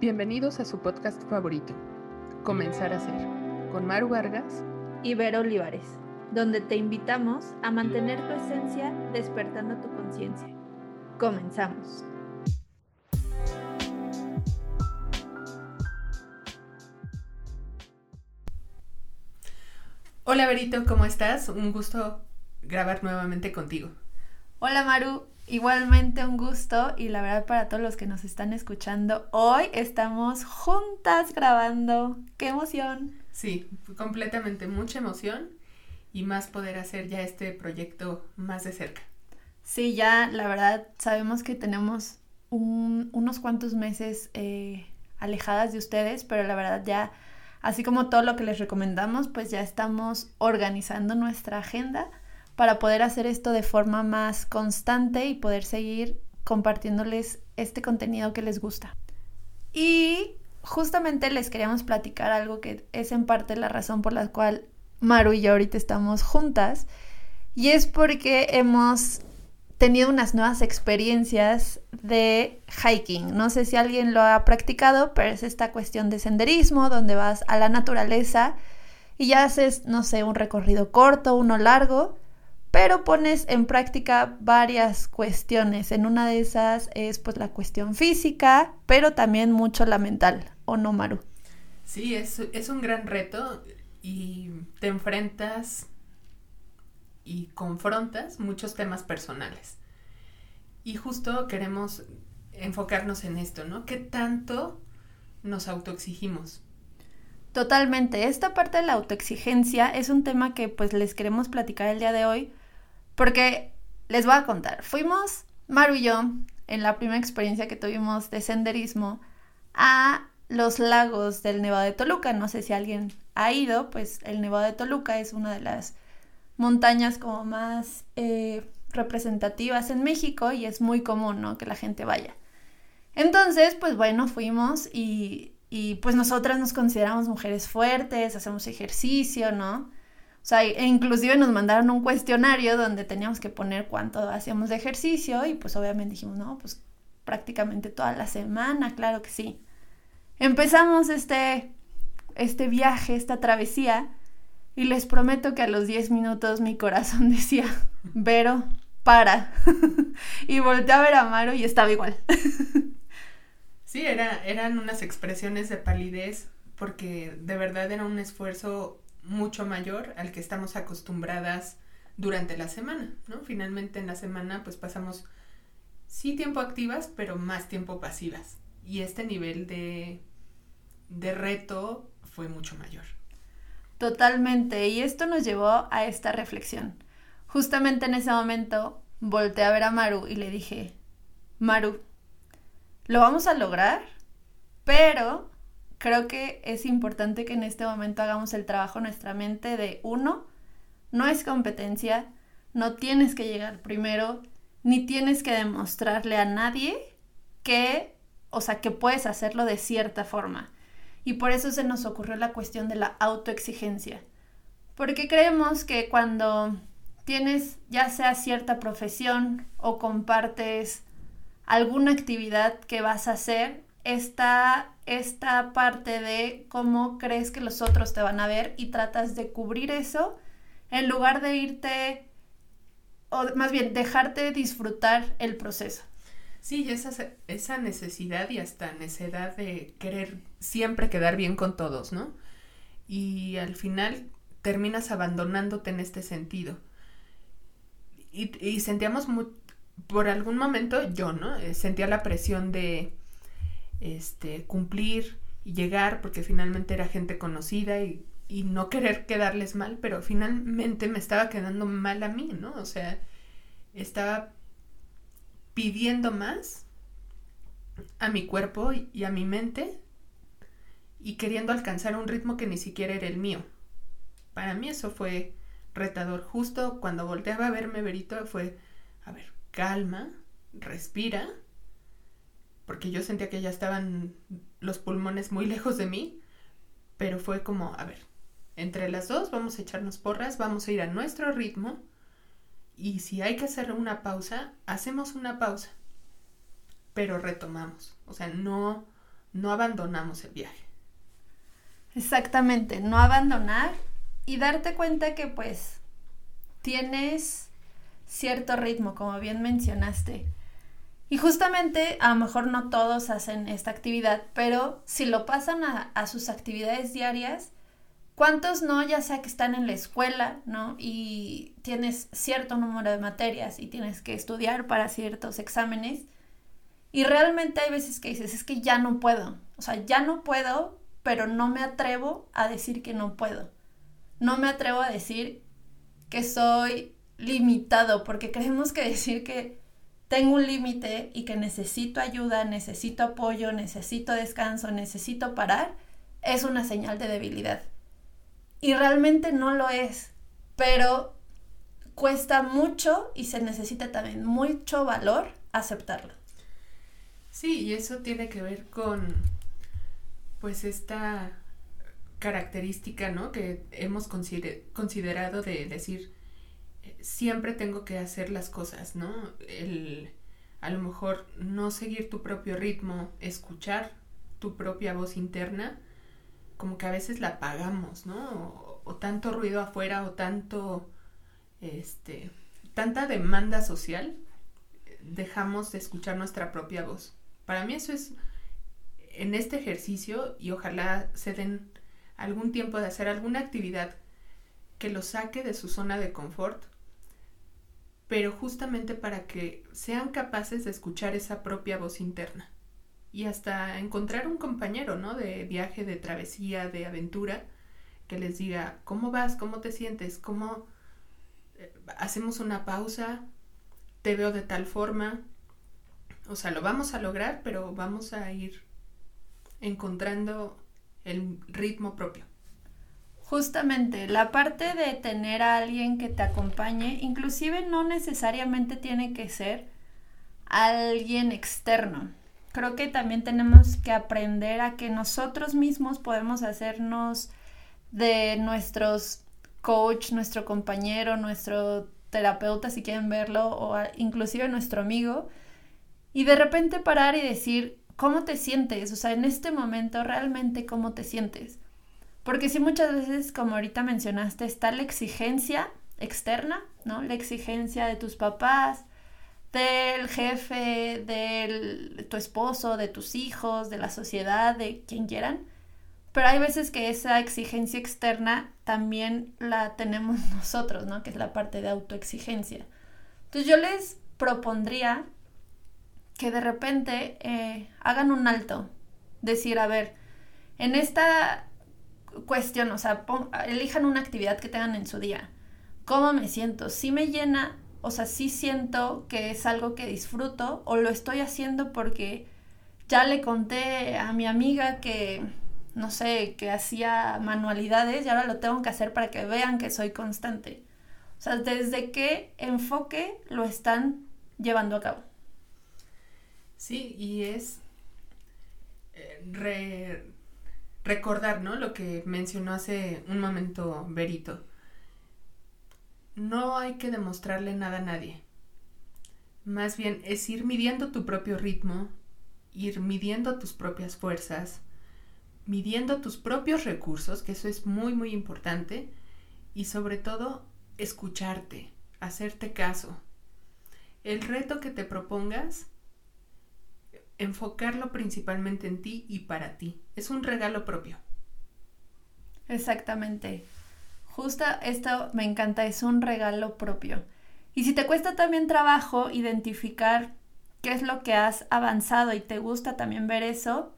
Bienvenidos a su podcast favorito, Comenzar a Ser, con Maru Vargas y Vero Olivares, donde te invitamos a mantener tu esencia despertando tu conciencia. Comenzamos. Hola Verito, ¿cómo estás? Un gusto grabar nuevamente contigo. Hola Maru, igualmente un gusto y la verdad para todos los que nos están escuchando, hoy estamos juntas grabando. ¡Qué emoción! Sí, completamente mucha emoción y más poder hacer ya este proyecto más de cerca. Sí, ya la verdad sabemos que tenemos unos cuantos meses eh, alejadas de ustedes, pero la verdad ya así como todo lo que les recomendamos, pues ya estamos organizando nuestra agenda para poder hacer esto de forma más constante y poder seguir compartiéndoles este contenido que les gusta. Y justamente les queríamos platicar algo que es en parte la razón por la cual Maru y yo ahorita estamos juntas. Y es porque hemos tenido unas nuevas experiencias de hiking. No sé si alguien lo ha practicado, pero es esta cuestión de senderismo, donde vas a la naturaleza y ya haces, no sé, un recorrido corto, uno largo, pero pones en práctica varias cuestiones. En una de esas es pues la cuestión física, pero también mucho la mental, ¿o no, Maru? Sí, es, es un gran reto y te enfrentas y confrontas muchos temas personales. Y justo queremos enfocarnos en esto, ¿no? ¿Qué tanto nos autoexigimos? Totalmente. Esta parte de la autoexigencia es un tema que pues les queremos platicar el día de hoy porque les voy a contar. Fuimos, Maru y yo, en la primera experiencia que tuvimos de senderismo, a los lagos del Nevado de Toluca. No sé si alguien ha ido, pues el Nevado de Toluca es una de las montañas como más eh, representativas en México y es muy común, ¿no? Que la gente vaya. Entonces, pues bueno, fuimos y, y pues nosotras nos consideramos mujeres fuertes, hacemos ejercicio, ¿no? O sea, e inclusive nos mandaron un cuestionario donde teníamos que poner cuánto hacíamos de ejercicio y pues obviamente dijimos, no, pues prácticamente toda la semana, claro que sí. Empezamos este, este viaje, esta travesía y les prometo que a los 10 minutos mi corazón decía, Vero, para. y volteé a ver a Maru y estaba igual. sí, era, eran unas expresiones de palidez porque de verdad era un esfuerzo mucho mayor al que estamos acostumbradas durante la semana, ¿no? Finalmente en la semana pues pasamos sí tiempo activas, pero más tiempo pasivas. Y este nivel de, de reto fue mucho mayor. Totalmente. Y esto nos llevó a esta reflexión. Justamente en ese momento volteé a ver a Maru y le dije, Maru, lo vamos a lograr, pero creo que es importante que en este momento hagamos el trabajo en nuestra mente de uno, no es competencia, no tienes que llegar primero, ni tienes que demostrarle a nadie que, o sea, que puedes hacerlo de cierta forma. Y por eso se nos ocurrió la cuestión de la autoexigencia. Porque creemos que cuando tienes ya sea cierta profesión o compartes alguna actividad que vas a hacer, está esta parte de cómo crees que los otros te van a ver y tratas de cubrir eso en lugar de irte, o más bien dejarte disfrutar el proceso. Sí, esa, esa necesidad y hasta necesidad de querer siempre quedar bien con todos, ¿no? Y al final terminas abandonándote en este sentido. Y, y sentíamos muy, por algún momento yo, ¿no? Eh, sentía la presión de este, cumplir y llegar, porque finalmente era gente conocida y, y no querer quedarles mal, pero finalmente me estaba quedando mal a mí, ¿no? O sea, estaba pidiendo más a mi cuerpo y a mi mente y queriendo alcanzar un ritmo que ni siquiera era el mío. Para mí eso fue retador. Justo cuando volteaba a verme, Berito, fue, a ver, calma, respira, porque yo sentía que ya estaban los pulmones muy lejos de mí, pero fue como, a ver, entre las dos vamos a echarnos porras, vamos a ir a nuestro ritmo y si hay que hacer una pausa, hacemos una pausa, pero retomamos. O sea, no, no abandonamos el viaje. Exactamente, no abandonar y darte cuenta que pues tienes cierto ritmo, como bien mencionaste. Y justamente, a lo mejor no todos hacen esta actividad, pero si lo pasan a, a, sus actividades diarias, ¿cuántos no? Ya sea que están en la escuela, ¿no? Y tienes cierto número de materias y tienes que estudiar para ciertos exámenes. Y realmente hay veces que dices, es que ya no puedo. O sea, ya no puedo, pero no me atrevo a decir que no puedo. No me atrevo a decir que soy limitado, porque creemos que decir que tengo un límite y que necesito ayuda, necesito apoyo, necesito descanso, necesito parar, es una señal de debilidad. Y realmente no lo es, pero cuesta mucho y se necesita también mucho valor aceptarlo. Sí, y eso tiene que ver con pues esta característica, ¿no? Que hemos considerado de decir, siempre tengo que hacer las cosas, ¿no? El, a lo mejor no seguir tu propio ritmo, escuchar tu propia voz interna, como que a veces la apagamos, ¿no? O, o tanto ruido afuera o tanto, este, tanta demanda social, dejamos de escuchar nuestra propia voz. Para mí eso es en este ejercicio y ojalá se den algún tiempo de hacer alguna actividad que lo saque de su zona de confort, pero justamente para que sean capaces de escuchar esa propia voz interna y hasta encontrar un compañero, ¿no? De viaje, de travesía, de aventura, que les diga, ¿cómo vas? ¿Cómo te sientes? ¿Cómo eh, hacemos una pausa? Te veo de tal forma. O sea, lo vamos a lograr, pero vamos a ir encontrando el ritmo propio. Justamente, la parte de tener a alguien que te acompañe, inclusive no necesariamente tiene que ser alguien externo. Creo que también tenemos que aprender a que nosotros mismos podemos hacernos de nuestros coach, nuestro compañero, nuestro terapeuta, si quieren verlo, o inclusive nuestro amigo, y de repente parar y decir, ¿cómo te sientes? O sea, en este momento realmente cómo te sientes. Porque si muchas veces, como ahorita mencionaste, está la exigencia externa, ¿no? La exigencia de tus papás, del jefe, de tu esposo, de tus hijos, de la sociedad, de quien quieran. Pero hay veces que esa exigencia externa también la tenemos nosotros, ¿no? Que es la parte de autoexigencia. Entonces yo les propondría que de repente eh, hagan un alto. Decir, a ver, en esta cuestión, o sea, elijan una actividad que tengan en su día. ¿Cómo me siento? ¿Si me llena? O sea, si siento que es algo que disfruto o lo estoy haciendo porque ya le conté a mi amiga que, no sé, que hacía manualidades y ahora lo tengo que hacer para que vean que soy constante. O sea, desde qué enfoque lo están llevando a cabo. Sí, y es eh, re, recordar, ¿no? Lo que mencionó hace un momento Berito. No hay que demostrarle nada a nadie. Más bien es ir midiendo tu propio ritmo, ir midiendo tus propias fuerzas, midiendo tus propios recursos, que eso es muy, muy importante, y sobre todo escucharte, hacerte caso. El reto que te propongas enfocarlo principalmente en ti y para ti. Es un regalo propio. Exactamente. Justo esto me encanta, es un regalo propio. Y si te cuesta también trabajo identificar qué es lo que has avanzado y te gusta también ver eso,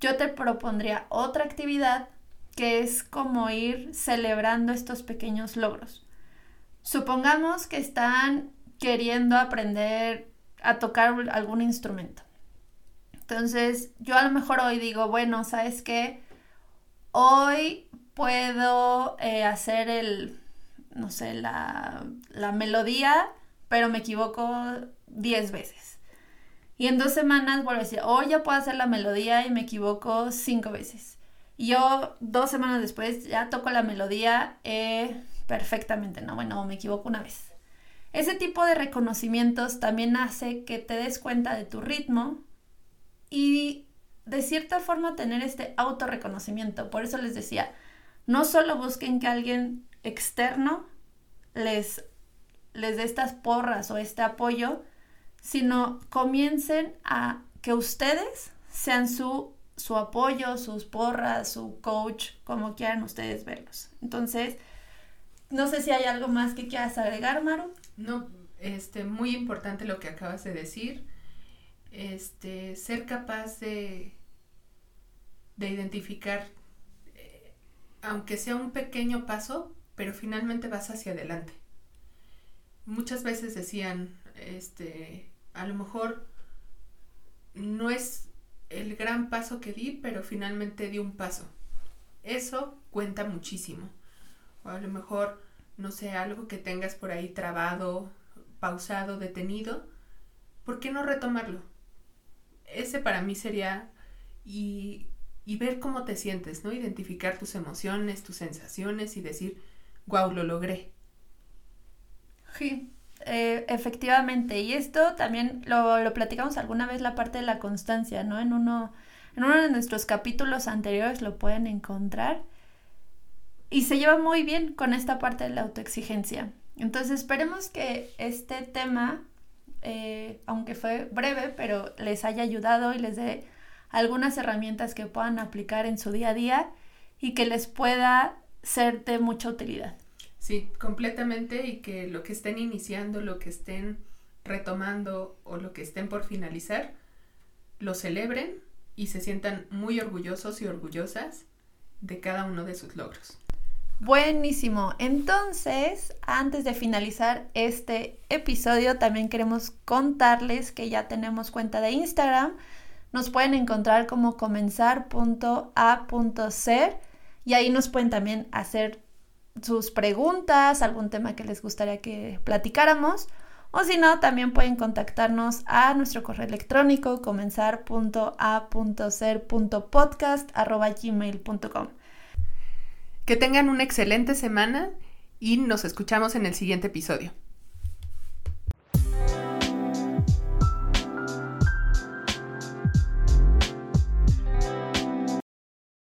yo te propondría otra actividad que es como ir celebrando estos pequeños logros. Supongamos que están queriendo aprender a tocar algún instrumento. Entonces, yo a lo mejor hoy digo, bueno, ¿sabes qué? Hoy puedo eh, hacer el, no sé, la, la melodía, pero me equivoco 10 veces. Y en dos semanas vuelvo a decir, hoy ya puedo hacer la melodía y me equivoco 5 veces. Y yo dos semanas después ya toco la melodía eh, perfectamente, ¿no? Bueno, me equivoco una vez. Ese tipo de reconocimientos también hace que te des cuenta de tu ritmo, y de cierta forma tener este autorreconocimiento. Por eso les decía, no solo busquen que alguien externo les, les dé estas porras o este apoyo, sino comiencen a que ustedes sean su, su apoyo, sus porras, su coach, como quieran ustedes verlos. Entonces, no sé si hay algo más que quieras agregar, Maru. No, este, muy importante lo que acabas de decir. Este, ser capaz de, de identificar, eh, aunque sea un pequeño paso, pero finalmente vas hacia adelante. Muchas veces decían, este, a lo mejor no es el gran paso que di, pero finalmente di un paso. Eso cuenta muchísimo. O a lo mejor, no sé, algo que tengas por ahí trabado, pausado, detenido, ¿por qué no retomarlo? Ese para mí sería y, y ver cómo te sientes, ¿no? Identificar tus emociones, tus sensaciones y decir, wow, lo logré. Sí, eh, efectivamente, y esto también lo, lo, platicamos alguna vez la parte de la constancia, ¿no? En uno, en uno de nuestros capítulos anteriores lo pueden encontrar. Y se lleva muy bien con esta parte de la autoexigencia. Entonces esperemos que este tema, eh, aunque fue breve, pero les haya ayudado y les dé algunas herramientas que puedan aplicar en su día a día y que les pueda ser de mucha utilidad. Sí, completamente y que lo que estén iniciando, lo que estén retomando o lo que estén por finalizar, lo celebren y se sientan muy orgullosos y orgullosas de cada uno de sus logros. Buenísimo. Entonces, antes de finalizar este episodio, también queremos contarles que ya tenemos cuenta de Instagram. Nos pueden encontrar como comenzar.a.ser y ahí nos pueden también hacer sus preguntas, algún tema que les gustaría que platicáramos. O si no, también pueden contactarnos a nuestro correo electrónico comenzar.a.ser.podcast.gmail.com. Que tengan una excelente semana y nos escuchamos en el siguiente episodio.